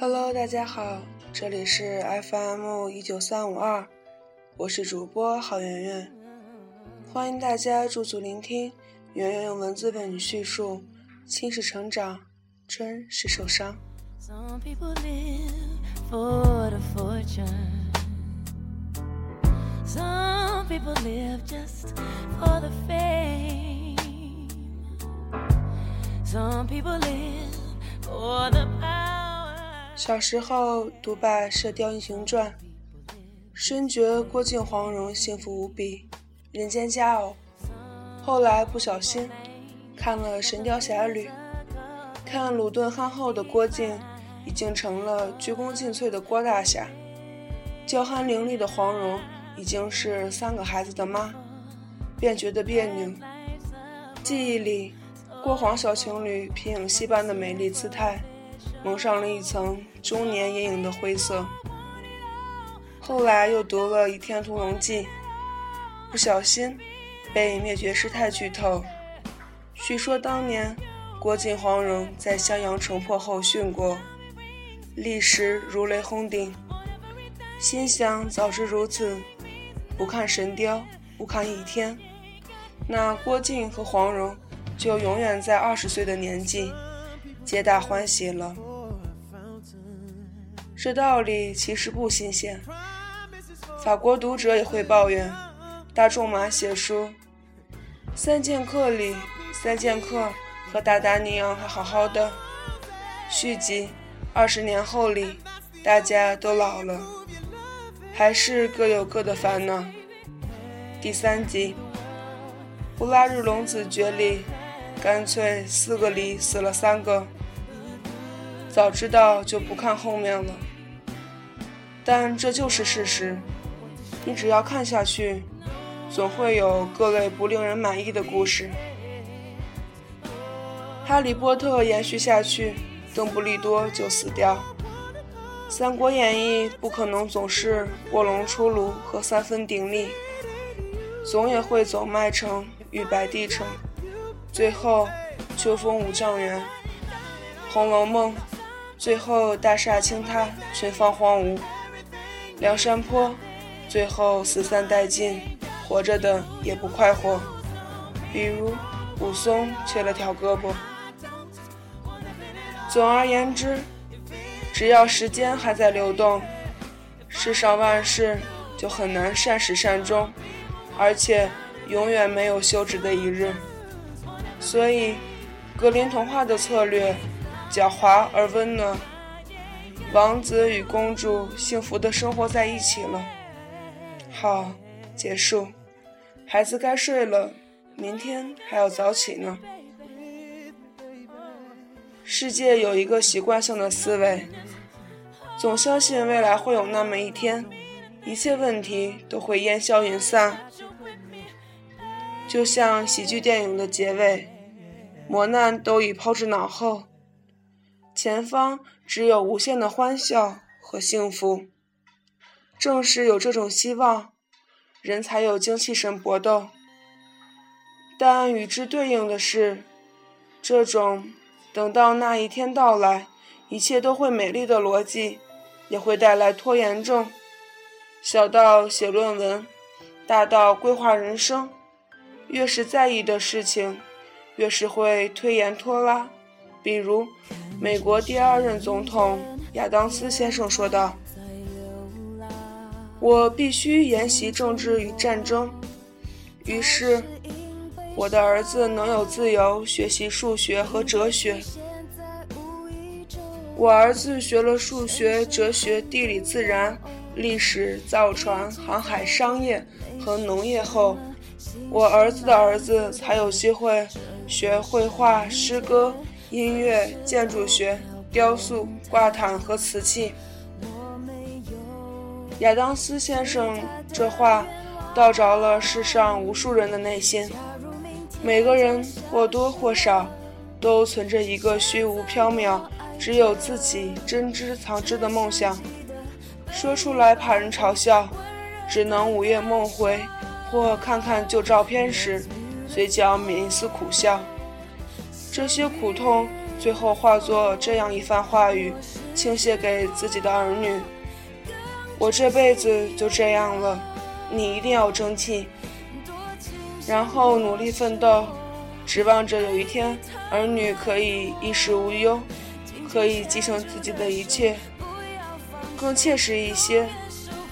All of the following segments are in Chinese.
Hello，大家好，这里是 FM 一九三五二，我是主播郝圆圆，欢迎大家驻足聆听圆圆用文字为你叙述亲是成长，春是受伤。Some people live for the fortune. Some people live just for the fame. Some people live for the. 小时候读罢《射雕英雄传》，深觉郭靖、黄蓉幸福无比，人间佳偶。后来不小心看了《神雕侠侣》，看鲁钝憨厚的郭靖已经成了鞠躬尽瘁的郭大侠，娇憨伶俐的黄蓉。已经是三个孩子的妈，便觉得别扭。记忆里，郭黄小情侣皮影戏般的美丽姿态，蒙上了一层中年阴影的灰色。后来又读了《倚天屠龙记》，不小心被灭绝师太剧透。据说当年郭靖黄蓉在襄阳城破后殉国，历时如雷轰顶，心想早知如此。不看神雕，不看倚天，那郭靖和黄蓉就永远在二十岁的年纪，皆大欢喜了。这道理其实不新鲜。法国读者也会抱怨，大仲马写书《三剑客》里，三剑客和达达尼昂还好好的，续集《二十年后》里，大家都老了。还是各有各的烦恼。第三集，呼拉日龙子诀里，干脆四个里死了三个。早知道就不看后面了。但这就是事实，你只要看下去，总会有各类不令人满意的故事。哈利波特延续下去，邓布利多就死掉。《三国演义》不可能总是卧龙出炉和三分鼎立，总也会走麦城与白帝城，最后秋风五丈原。《红楼梦》最后大厦倾塌，群芳荒芜。梁山坡最后死散殆尽，活着的也不快活，比如武松缺了条胳膊。总而言之。只要时间还在流动，世上万事就很难善始善终，而且永远没有休止的一日。所以，格林童话的策略狡猾而温暖，王子与公主幸福的生活在一起了。好，结束，孩子该睡了，明天还要早起呢。世界有一个习惯性的思维，总相信未来会有那么一天，一切问题都会烟消云散。就像喜剧电影的结尾，磨难都已抛之脑后，前方只有无限的欢笑和幸福。正是有这种希望，人才有精气神搏斗。但与之对应的是，这种。等到那一天到来，一切都会美丽的逻辑，也会带来拖延症。小到写论文，大到规划人生，越是在意的事情，越是会推延拖拉。比如，美国第二任总统亚当斯先生说道：“我必须研习政治与战争。”于是。我的儿子能有自由学习数学和哲学。我儿子学了数学、哲学、地理、自然、历史、造船、航海、商业和农业后，我儿子的儿子才有机会学绘画、诗歌、音乐、建筑学、雕塑、挂毯和瓷器。亚当斯先生这话道着了世上无数人的内心。每个人或多或少都存着一个虚无缥缈、只有自己真知藏知的梦想，说出来怕人嘲笑，只能午夜梦回或看看旧照片时，嘴角抿一丝苦笑。这些苦痛最后化作这样一番话语，倾泻给自己的儿女。我这辈子就这样了，你一定要争气，然后努力奋斗，指望着有一天儿女可以衣食无忧，可以继承自己的一切。更切实一些，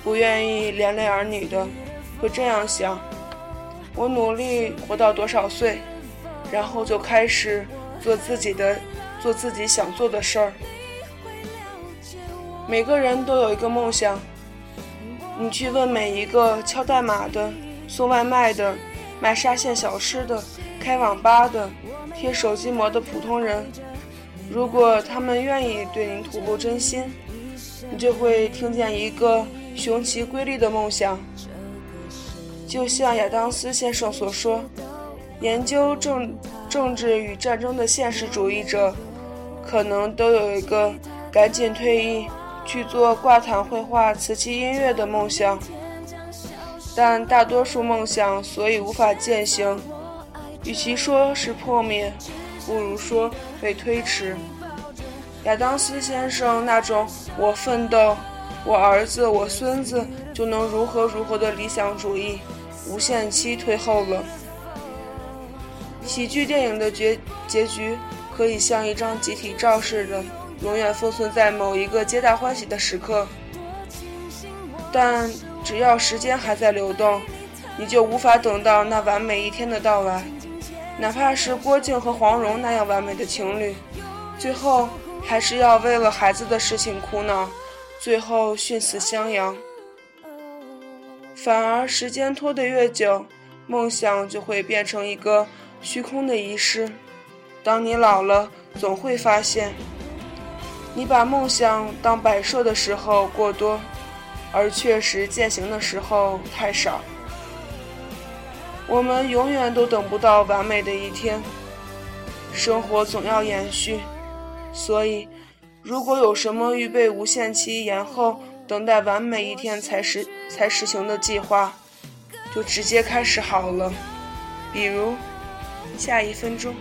不愿意连累儿女的，会这样想：我努力活到多少岁，然后就开始做自己的，做自己想做的事儿。每个人都有一个梦想，你去问每一个敲代码的、送外卖的、卖沙县小吃的、开网吧的、贴手机膜的普通人，如果他们愿意对您吐露真心。你就会听见一个雄奇瑰丽的梦想，就像亚当斯先生所说：“研究政政治与战争的现实主义者，可能都有一个赶紧退役去做挂毯绘画、瓷器音乐的梦想。但大多数梦想所以无法践行，与其说是破灭，不如说被推迟。”亚当斯先生那种“我奋斗，我儿子、我孙子就能如何如何”的理想主义，无限期退后了。喜剧电影的结结局可以像一张集体照似的，永远封存在某一个皆大欢喜的时刻。但只要时间还在流动，你就无法等到那完美一天的到来。哪怕是郭靖和黄蓉那样完美的情侣，最后。还是要为了孩子的事情苦恼，最后殉死襄阳。反而时间拖得越久，梦想就会变成一个虚空的仪式。当你老了，总会发现，你把梦想当摆设的时候过多，而确实践行的时候太少。我们永远都等不到完美的一天，生活总要延续。所以，如果有什么预备无限期延后、等待完美一天才实才实行的计划，就直接开始好了。比如，下一分钟。